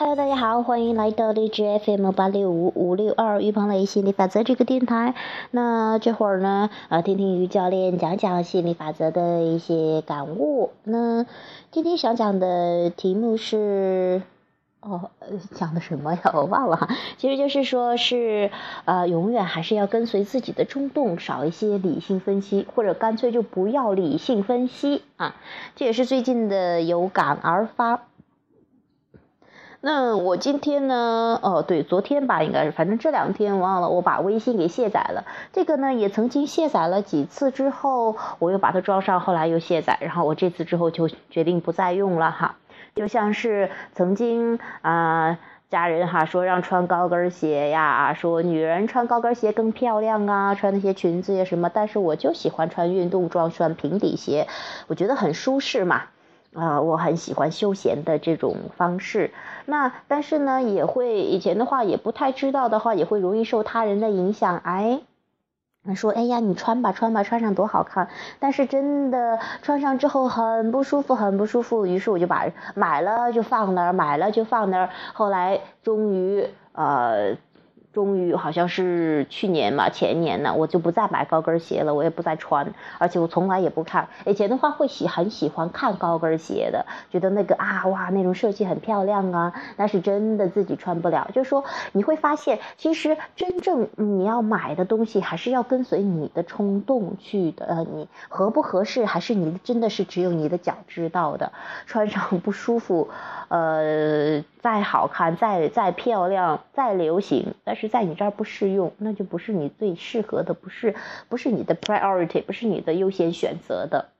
Hello，大家好，欢迎来到荔枝 FM 八六五五六二于鹏雷心理法则这个电台。那这会儿呢，呃，听听于教练讲讲心理法则的一些感悟。那今天想讲的题目是，哦，讲的什么呀？我忘了哈。其实就是说是，呃，永远还是要跟随自己的冲动，少一些理性分析，或者干脆就不要理性分析啊。这也是最近的有感而发。那我今天呢？哦，对，昨天吧，应该是，反正这两天忘了，我把微信给卸载了。这个呢，也曾经卸载了几次之后，我又把它装上，后来又卸载，然后我这次之后就决定不再用了哈。就像是曾经啊，家人哈说让穿高跟鞋呀，说女人穿高跟鞋更漂亮啊，穿那些裙子呀什么，但是我就喜欢穿运动装，穿平底鞋，我觉得很舒适嘛。啊，我很喜欢休闲的这种方式。那但是呢，也会以前的话也不太知道的话，也会容易受他人的影响。哎，说哎呀，你穿吧穿吧，穿上多好看。但是真的穿上之后很不舒服，很不舒服。于是我就把买了就放那儿，买了就放那儿。后来终于呃。终于好像是去年嘛，前年呢，我就不再买高跟鞋了，我也不再穿，而且我从来也不看。以前的话会喜很喜欢看高跟鞋的，觉得那个啊哇那种设计很漂亮啊，但是真的自己穿不了。就是说你会发现，其实真正你要买的东西还是要跟随你的冲动去的。呃，你合不合适，还是你真的是只有你的脚知道的。穿上不舒服，呃，再好看、再再漂亮、再流行，但是。是在你这儿不适用，那就不是你最适合的，不是不是你的 priority，不是你的优先选择的。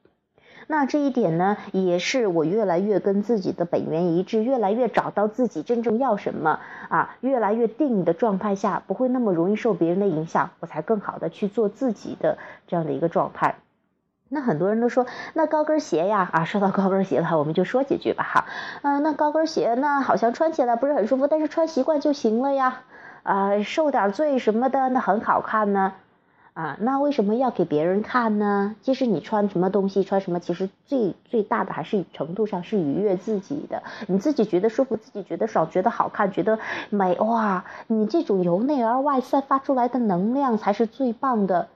那这一点呢，也是我越来越跟自己的本源一致，越来越找到自己真正要什么啊，越来越定的状态下，不会那么容易受别人的影响，我才更好的去做自己的这样的一个状态。那很多人都说，那高跟鞋呀，啊，说到高跟鞋了，我们就说几句吧，哈，嗯，那高跟鞋那好像穿起来不是很舒服，但是穿习惯就行了呀。啊，受点罪什么的，那很好看呢，啊，那为什么要给别人看呢？其实你穿什么东西，穿什么，其实最最大的还是程度上是愉悦自己的，你自己觉得舒服，自己觉得爽，觉得好看，觉得美，哇，你这种由内而外散发出来的能量才是最棒的，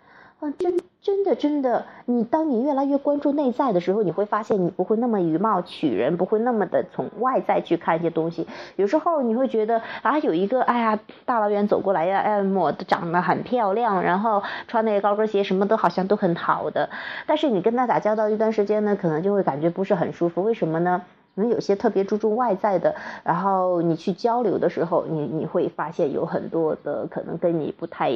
真。真的，真的，你当你越来越关注内在的时候，你会发现你不会那么以貌取人，不会那么的从外在去看一些东西。有时候你会觉得啊，有一个哎呀，大老远走过来呀，哎，我长得很漂亮，然后穿那个高跟鞋，什么都好像都很好的。但是你跟他打交道一段时间呢，可能就会感觉不是很舒服。为什么呢？可能有些特别注重外在的，然后你去交流的时候，你你会发现有很多的可能跟你不太，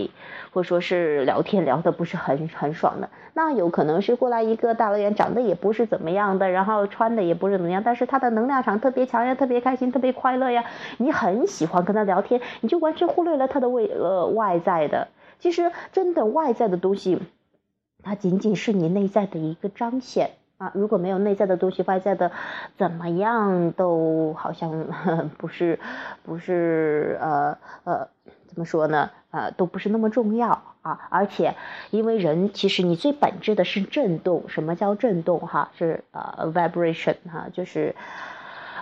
或者说是聊天聊的不是很很爽的。那有可能是过来一个大老远，长得也不是怎么样的，然后穿的也不是怎么样，但是他的能量场特别强呀，特别开心，特别快乐呀，你很喜欢跟他聊天，你就完全忽略了他的外呃外在的。其实真的外在的东西，它仅仅是你内在的一个彰显。啊，如果没有内在的东西，外在的怎么样都好像 不是，不是呃呃，怎么说呢？呃，都不是那么重要啊。而且，因为人其实你最本质的是震动。什么叫震动？哈，是呃 vibration 哈，就是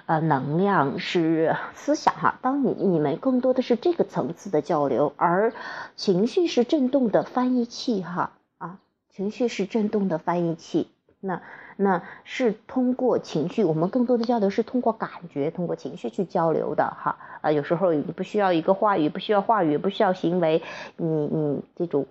呃能量，是思想哈。当你你们更多的是这个层次的交流，而情绪是震动的翻译器哈啊，情绪是震动的翻译器。那那是通过情绪，我们更多的交流是通过感觉，通过情绪去交流的哈。啊，有时候你不需要一个话语，不需要话语，不需要行为，你你这种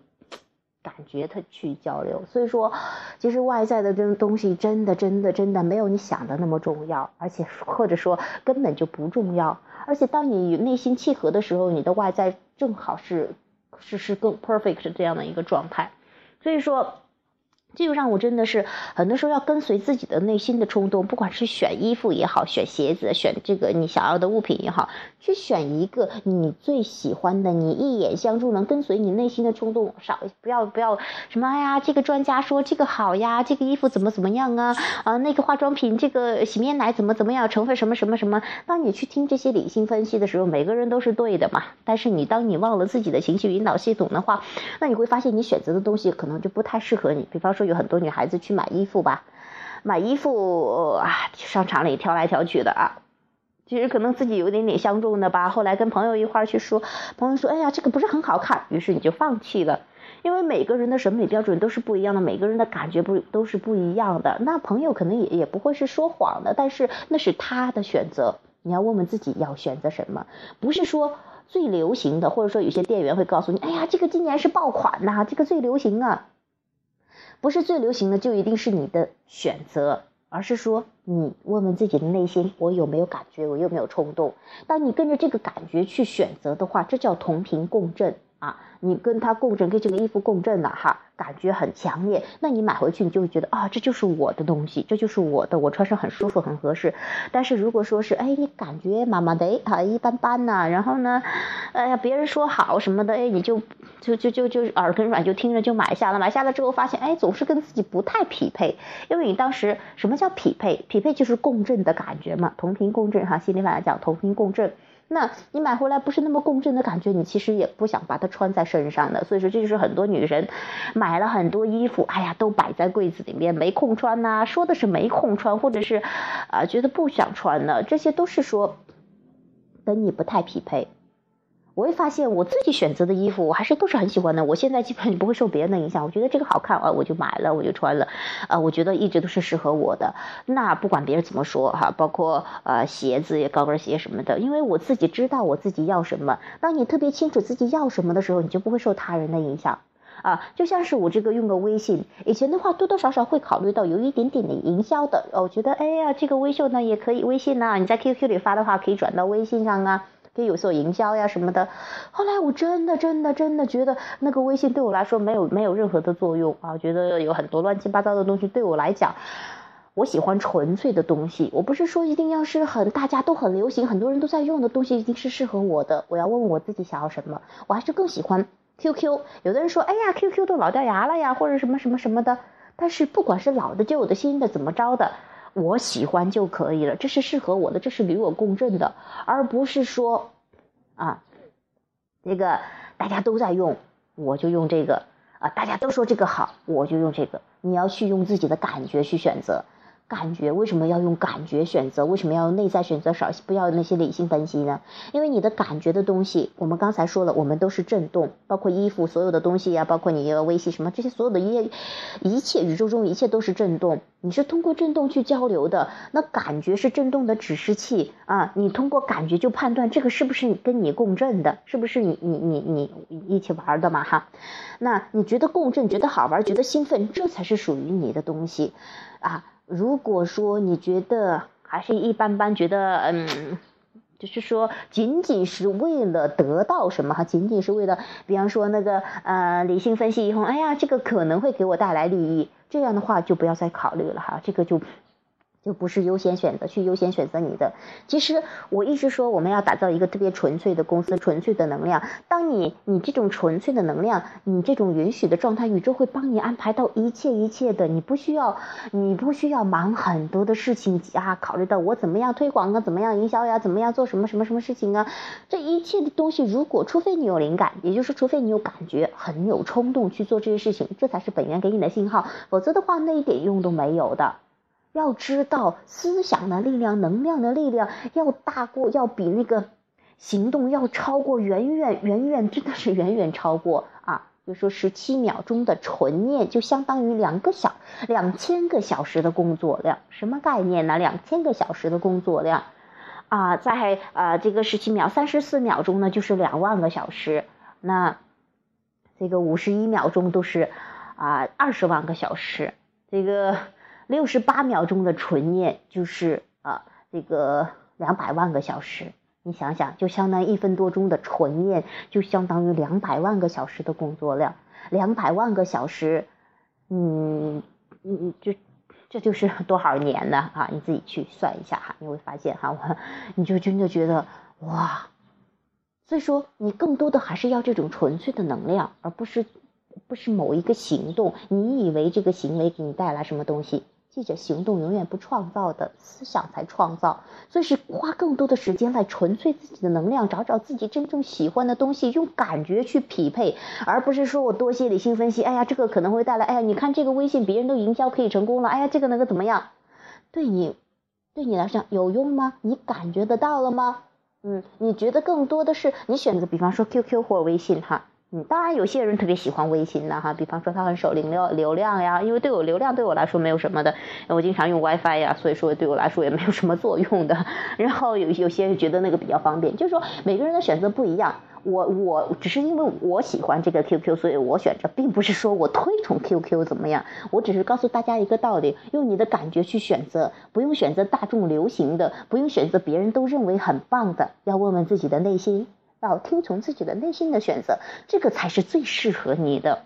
感觉它去交流。所以说，其实外在的这东西真的真的真的没有你想的那么重要，而且或者说根本就不重要。而且当你内心契合的时候，你的外在正好是是是更 perfect 这样的一个状态。所以说。基本上我真的是很多时候要跟随自己的内心的冲动，不管是选衣服也好，选鞋子，选这个你想要的物品也好，去选一个你最喜欢的，你一眼相中能跟随你内心的冲动，少不要不要什么哎呀，这个专家说这个好呀，这个衣服怎么怎么样啊啊，那个化妆品，这个洗面奶怎么怎么样，成分什么什么什么。当你去听这些理性分析的时候，每个人都是对的嘛。但是你当你忘了自己的情绪引导系统的话，那你会发现你选择的东西可能就不太适合你。比方说。有很多女孩子去买衣服吧，买衣服啊，去商场里挑来挑去的啊，其实可能自己有一点点相中的吧，后来跟朋友一块去说，朋友说，哎呀，这个不是很好看，于是你就放弃了。因为每个人的审美标准都是不一样的，每个人的感觉不都是不一样的。那朋友可能也也不会是说谎的，但是那是他的选择。你要问问自己要选择什么，不是说最流行的，或者说有些店员会告诉你，哎呀，这个今年是爆款呐，这个最流行啊。不是最流行的就一定是你的选择，而是说你问问自己的内心，我有没有感觉，我有没有冲动。当你跟着这个感觉去选择的话，这叫同频共振。啊，你跟它共振，跟这个衣服共振了哈，感觉很强烈。那你买回去，你就会觉得啊，这就是我的东西，这就是我的，我穿上很舒服，很合适。但是如果说是，哎，你感觉麻麻的，哈，一般般呐，然后呢，哎呀，别人说好什么的，哎，你就就就就就耳根软，就听着就买下了。买下了之后发现，哎，总是跟自己不太匹配，因为你当时什么叫匹配？匹配就是共振的感觉嘛，同频共振哈，心理法来讲，同频共振。那你买回来不是那么共振的感觉，你其实也不想把它穿在身上的。所以说，这就是很多女人买了很多衣服，哎呀，都摆在柜子里面没空穿呐。说的是没空穿，或者是啊觉得不想穿的，这些都是说跟你不太匹配。我会发现我自己选择的衣服，我还是都是很喜欢的。我现在基本上不会受别人的影响，我觉得这个好看啊，我就买了，我就穿了。呃，我觉得一直都是适合我的。那不管别人怎么说哈，包括呃鞋子、高跟鞋什么的，因为我自己知道我自己要什么。当你特别清楚自己要什么的时候，你就不会受他人的影响啊。就像是我这个用个微信，以前的话多多少少会考虑到有一点点的营销的。我觉得哎呀，这个微秀呢也可以，微信呢你在 QQ 里发的话可以转到微信上啊。可以有所营销呀什么的，后来我真的真的真的觉得那个微信对我来说没有没有任何的作用啊，觉得有很多乱七八糟的东西对我来讲，我喜欢纯粹的东西。我不是说一定要是很大家都很流行，很多人都在用的东西一定是适合我的。我要问问我自己想要什么，我还是更喜欢 QQ。有的人说，哎呀，QQ 都老掉牙了呀，或者什么什么什么的。但是不管是老的、旧的、新的，怎么着的。我喜欢就可以了，这是适合我的，这是与我共振的，而不是说，啊，这个大家都在用，我就用这个啊，大家都说这个好，我就用这个。你要去用自己的感觉去选择。感觉为什么要用感觉选择？为什么要用内在选择？少不要那些理性分析呢？因为你的感觉的东西，我们刚才说了，我们都是震动，包括衣服所有的东西呀，包括你微信什么这些所有的一一切宇宙中一切都是震动，你是通过震动去交流的。那感觉是震动的指示器啊，你通过感觉就判断这个是不是跟你共振的，是不是你你你你一起玩的嘛哈？那你觉得共振，觉得好玩，觉得兴奋，这才是属于你的东西啊。如果说你觉得还是一般般，觉得嗯，就是说仅仅是为了得到什么哈，仅仅是为了，比方说那个呃理性分析以后，哎呀，这个可能会给我带来利益，这样的话就不要再考虑了哈，这个就。就不是优先选择去优先选择你的。其实我一直说我们要打造一个特别纯粹的公司，纯粹的能量。当你你这种纯粹的能量，你这种允许的状态，宇宙会帮你安排到一切一切的。你不需要，你不需要忙很多的事情啊，考虑到我怎么样推广啊，怎么样营销呀，怎么样做什么什么什么事情啊？这一切的东西，如果除非你有灵感，也就是除非你有感觉，很有冲动去做这些事情，这才是本源给你的信号。否则的话，那一点用都没有的。要知道，思想的力量、能量的力量要大过，要比那个行动要超过，远远远远，真的是远远超过啊！就说十七秒钟的纯念，就相当于两个小两千个小时的工作量，什么概念呢？两千个小时的工作量啊，在呃这个十七秒三十四秒钟呢，就是两万个小时，那这个五十一秒钟都是啊二十万个小时，这个。六十八秒钟的纯念就是啊，这个两百万个小时。你想想，就相当于一分多钟的纯念，就相当于两百万个小时的工作量。两百万个小时，嗯嗯，这这就是多少年呢？啊，你自己去算一下哈，你会发现哈，我你就真的觉得哇。所以说，你更多的还是要这种纯粹的能量，而不是不是某一个行动。你以为这个行为给你带来什么东西？记着，行动永远不创造的，思想才创造。所以是花更多的时间来纯粹自己的能量，找找自己真正喜欢的东西，用感觉去匹配，而不是说我多些理性分析。哎呀，这个可能会带来，哎呀，你看这个微信别人都营销可以成功了，哎呀，这个那个怎么样？对你对你来讲有用吗？你感觉得到了吗？嗯，你觉得更多的是你选择，比方说 QQ 或微信哈。嗯，当然有些人特别喜欢微信的哈，比方说他很守流量流量呀，因为对我流量对我来说没有什么的，我经常用 WiFi 呀，所以说对我来说也没有什么作用的。然后有有些人觉得那个比较方便，就是说每个人的选择不一样。我我只是因为我喜欢这个 QQ，所以我选择，并不是说我推崇 QQ 怎么样。我只是告诉大家一个道理：用你的感觉去选择，不用选择大众流行的，不用选择别人都认为很棒的，要问问自己的内心。要听从自己的内心的选择，这个才是最适合你的，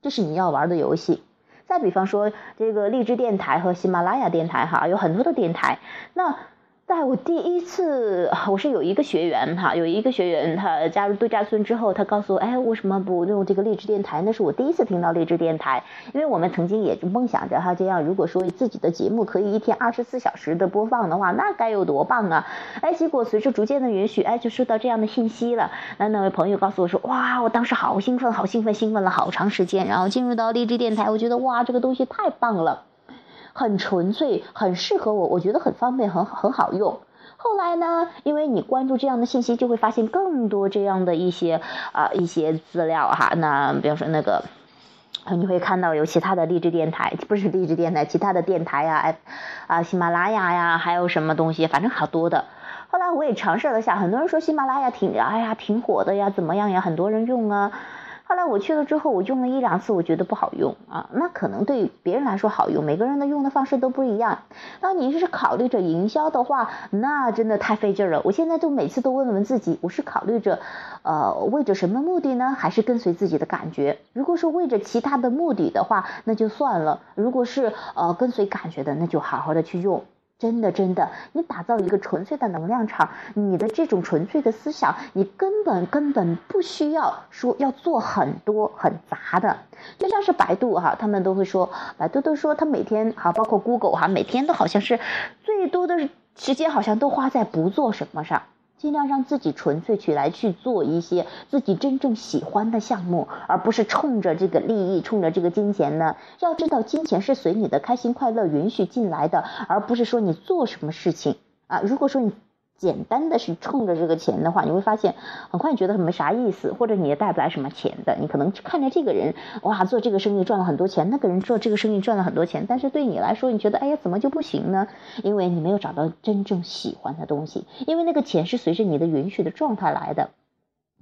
这是你要玩的游戏。再比方说，这个荔枝电台和喜马拉雅电台哈，有很多的电台，那。在我第一次，我是有一个学员哈，有一个学员他加入度假村之后，他告诉我，哎，为什么不用这个励志电台？那是我第一次听到励志电台，因为我们曾经也梦想着哈，这样如果说自己的节目可以一天二十四小时的播放的话，那该有多棒啊！哎，结果随着逐渐的允许，哎，就收到这样的信息了。那那位朋友告诉我说，哇，我当时好兴奋，好兴奋，兴奋了好长时间，然后进入到励志电台，我觉得哇，这个东西太棒了，很纯粹，很适合我，我觉得很方便，很很好用。后来呢？因为你关注这样的信息，就会发现更多这样的一些啊一些资料哈。那比方说那个，你会看到有其他的励志电台，不是励志电台，其他的电台呀，啊喜马拉雅呀，还有什么东西，反正好多的。后来我也尝试了下，很多人说喜马拉雅挺哎呀挺火的呀，怎么样呀？很多人用啊。后来我去了之后，我用了一两次，我觉得不好用啊。那可能对别人来说好用，每个人的用的方式都不一样。那你是考虑着营销的话，那真的太费劲了。我现在就每次都问问自己，我是考虑着，呃，为着什么目的呢？还是跟随自己的感觉？如果是为着其他的目的的话，那就算了；如果是呃跟随感觉的，那就好好的去用。真的，真的，你打造一个纯粹的能量场，你的这种纯粹的思想，你根本根本不需要说要做很多很杂的，就像是百度哈，他们都会说，百度都说他每天哈，包括 Google 哈，每天都好像是最多的时间好像都花在不做什么上。尽量让自己纯粹起来去做一些自己真正喜欢的项目，而不是冲着这个利益、冲着这个金钱呢。要知道，金钱是随你的开心快乐允许进来的，而不是说你做什么事情啊。如果说你。简单的是冲着这个钱的话，你会发现很快你觉得没啥意思，或者你也带不来什么钱的。你可能看着这个人哇做这个生意赚了很多钱，那个人做这个生意赚了很多钱，但是对你来说，你觉得哎呀怎么就不行呢？因为你没有找到真正喜欢的东西，因为那个钱是随着你的允许的状态来的。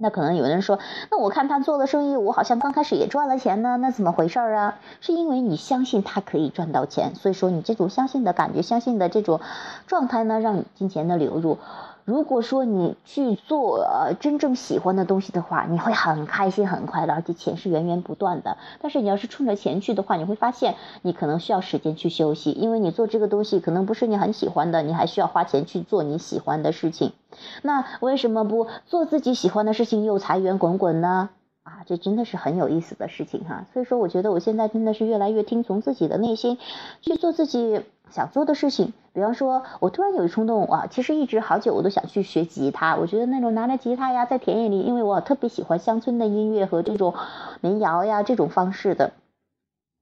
那可能有人说，那我看他做的生意，我好像刚开始也赚了钱呢，那怎么回事儿啊？是因为你相信他可以赚到钱，所以说你这种相信的感觉、相信的这种状态呢，让你金钱的流入。如果说你去做呃真正喜欢的东西的话，你会很开心很快乐，而且钱是源源不断的。但是你要是冲着钱去的话，你会发现你可能需要时间去休息，因为你做这个东西可能不是你很喜欢的，你还需要花钱去做你喜欢的事情。那为什么不做自己喜欢的事情又财源滚滚呢？啊，这真的是很有意思的事情哈。所以说，我觉得我现在真的是越来越听从自己的内心，去做自己想做的事情。比方说，我突然有一冲动啊，其实一直好久我都想去学吉他。我觉得那种拿着吉他呀，在田野里，因为我特别喜欢乡村的音乐和这种民谣呀这种方式的，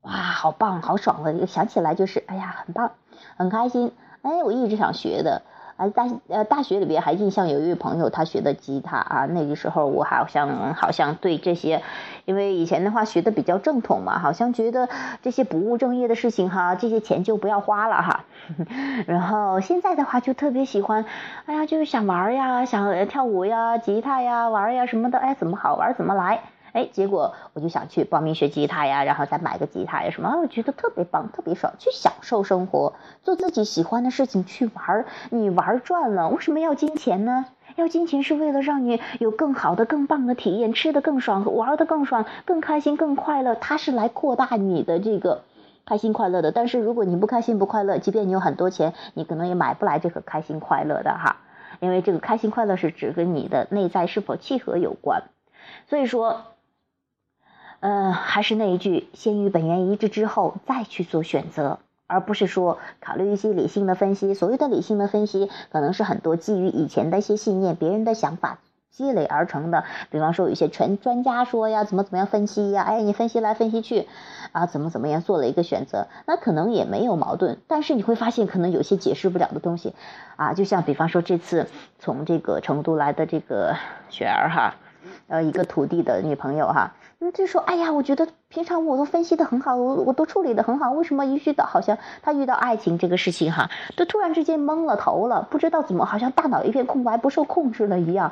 哇，好棒，好爽的，想起来就是，哎呀，很棒，很开心。哎，我一直想学的。啊，大呃大学里边还印象有一位朋友，他学的吉他啊，那个时候我好像好像对这些，因为以前的话学的比较正统嘛，好像觉得这些不务正业的事情哈，这些钱就不要花了哈。然后现在的话就特别喜欢，哎呀，就是想玩呀，想跳舞呀，吉他呀，玩呀什么的，哎，怎么好玩怎么来。哎，结果我就想去报名学吉他呀，然后再买个吉他呀什么，我觉得特别棒，特别爽，去享受生活，做自己喜欢的事情，去玩。你玩转了，为什么要金钱呢？要金钱是为了让你有更好的、更棒的体验，吃的更爽，玩的更爽，更开心、更快乐。它是来扩大你的这个开心快乐的。但是如果你不开心不快乐，即便你有很多钱，你可能也买不来这个开心快乐的哈。因为这个开心快乐是只跟你的内在是否契合有关。所以说。嗯，还是那一句，先与本源一致之后再去做选择，而不是说考虑一些理性的分析。所谓的理性的分析，可能是很多基于以前的一些信念、别人的想法、积累而成的。比方说，有一些专专家说呀，怎么怎么样分析呀，哎，你分析来分析去，啊，怎么怎么样做了一个选择，那可能也没有矛盾，但是你会发现，可能有些解释不了的东西，啊，就像比方说这次从这个成都来的这个雪儿哈，呃，一个土地的女朋友哈。那就说，哎呀，我觉得平常我都分析的很好，我我都处理的很好，为什么一遇到好像他遇到爱情这个事情哈，都突然之间懵了头了，不知道怎么，好像大脑一片空白，不受控制了一样，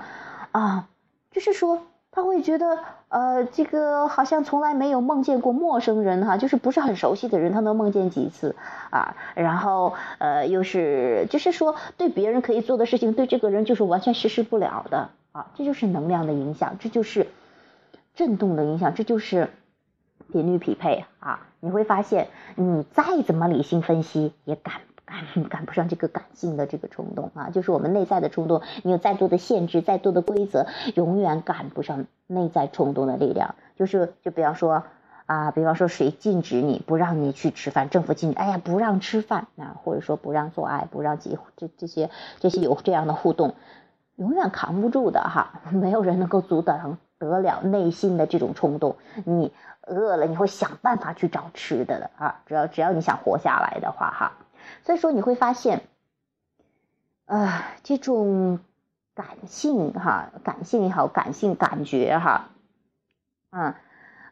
啊，就是说他会觉得，呃，这个好像从来没有梦见过陌生人哈，就是不是很熟悉的人，他能梦见几次啊，然后呃，又是就是说对别人可以做的事情，对这个人就是完全实施不了的啊，这就是能量的影响，这就是。震动的影响，这就是频率匹配啊！你会发现，你再怎么理性分析，也赶赶 赶不上这个感性的这个冲动啊！就是我们内在的冲动，你有再多的限制，再多的规则，永远赶不上内在冲动的力量。就是，就比方说啊，比方说谁禁止你不让你去吃饭，政府禁止，哎呀，不让吃饭啊，或者说不让做爱，不让结这这些这些有这样的互动，永远扛不住的哈！没有人能够阻挡。得了内心的这种冲动，你饿了你会想办法去找吃的的啊！只要只要你想活下来的话哈，所以说你会发现，啊，这种感性哈，感性也好，感性感觉哈，嗯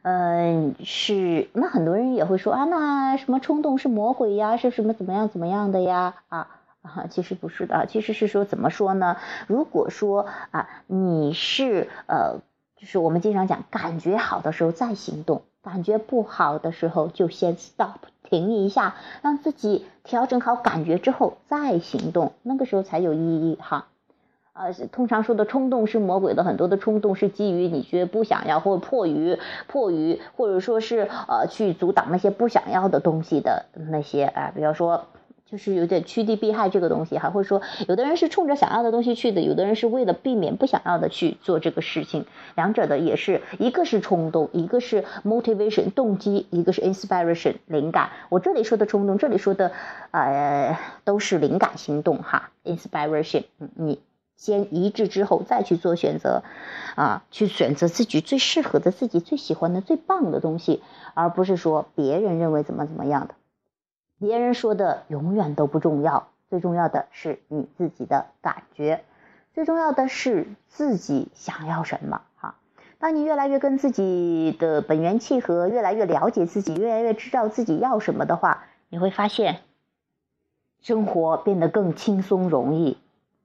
嗯是那很多人也会说啊，那什么冲动是魔鬼呀，是什么怎么样怎么样的呀啊啊，其实不是的，其实是说怎么说呢？如果说啊，你是呃。就是我们经常讲，感觉好的时候再行动，感觉不好的时候就先 stop 停一下，让自己调整好感觉之后再行动，那个时候才有意义哈。呃，通常说的冲动是魔鬼的，很多的冲动是基于你觉得不想要，或迫于迫于，或者说是呃去阻挡那些不想要的东西的那些啊，比方说。就是有点趋利避害这个东西，还会说有的人是冲着想要的东西去的，有的人是为了避免不想要的去做这个事情。两者的也是一个是冲动，一个是 motivation 动机，一个是 inspiration 灵感。我这里说的冲动，这里说的呃都是灵感行动哈，inspiration。你先一致之后再去做选择，啊，去选择自己最适合的、自己最喜欢的、最棒的东西，而不是说别人认为怎么怎么样的。别人说的永远都不重要，最重要的是你自己的感觉，最重要的是自己想要什么。哈，当你越来越跟自己的本源契合，越来越了解自己，越来越知道自己要什么的话，你会发现生活变得更轻松容易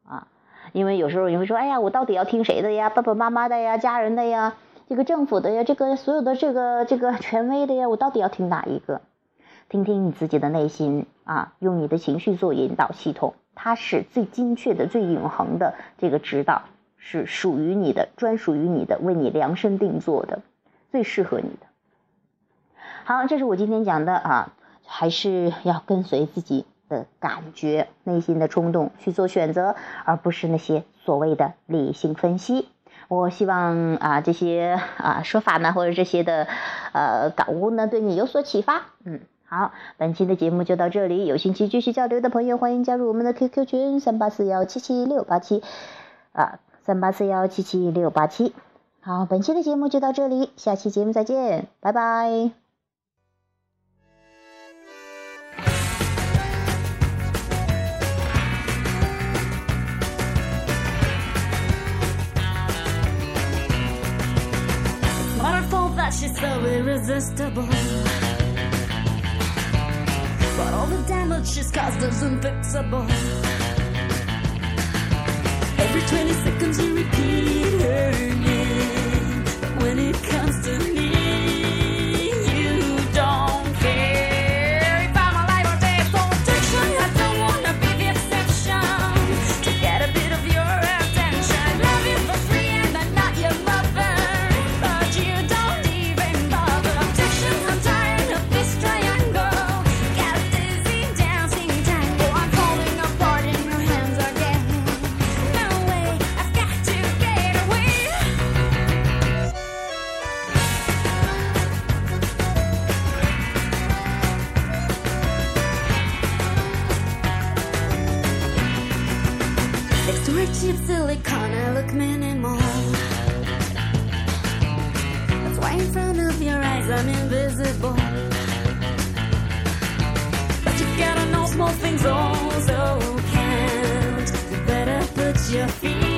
啊。因为有时候你会说，哎呀，我到底要听谁的呀？爸爸妈妈的呀？家人的呀？这个政府的呀？这个所有的这个这个权威的呀？我到底要听哪一个？听听你自己的内心啊，用你的情绪做引导系统，它是最精确的、最永恒的这个指导，是属于你的、专属于你的、为你量身定做的、最适合你的。好，这是我今天讲的啊，还是要跟随自己的感觉、内心的冲动去做选择，而不是那些所谓的理性分析。我希望啊，这些啊说法呢，或者这些的呃感悟呢，对你有所启发。嗯。好，本期的节目就到这里。有兴趣继续交流的朋友，欢迎加入我们的 QQ 群三八四幺七七六八七啊，三八四幺七七六八七。好，本期的节目就到这里，下期节目再见，拜拜。But all the damage she's caused is unfixable. Every 20 seconds you repeat her name. When it comes to your feet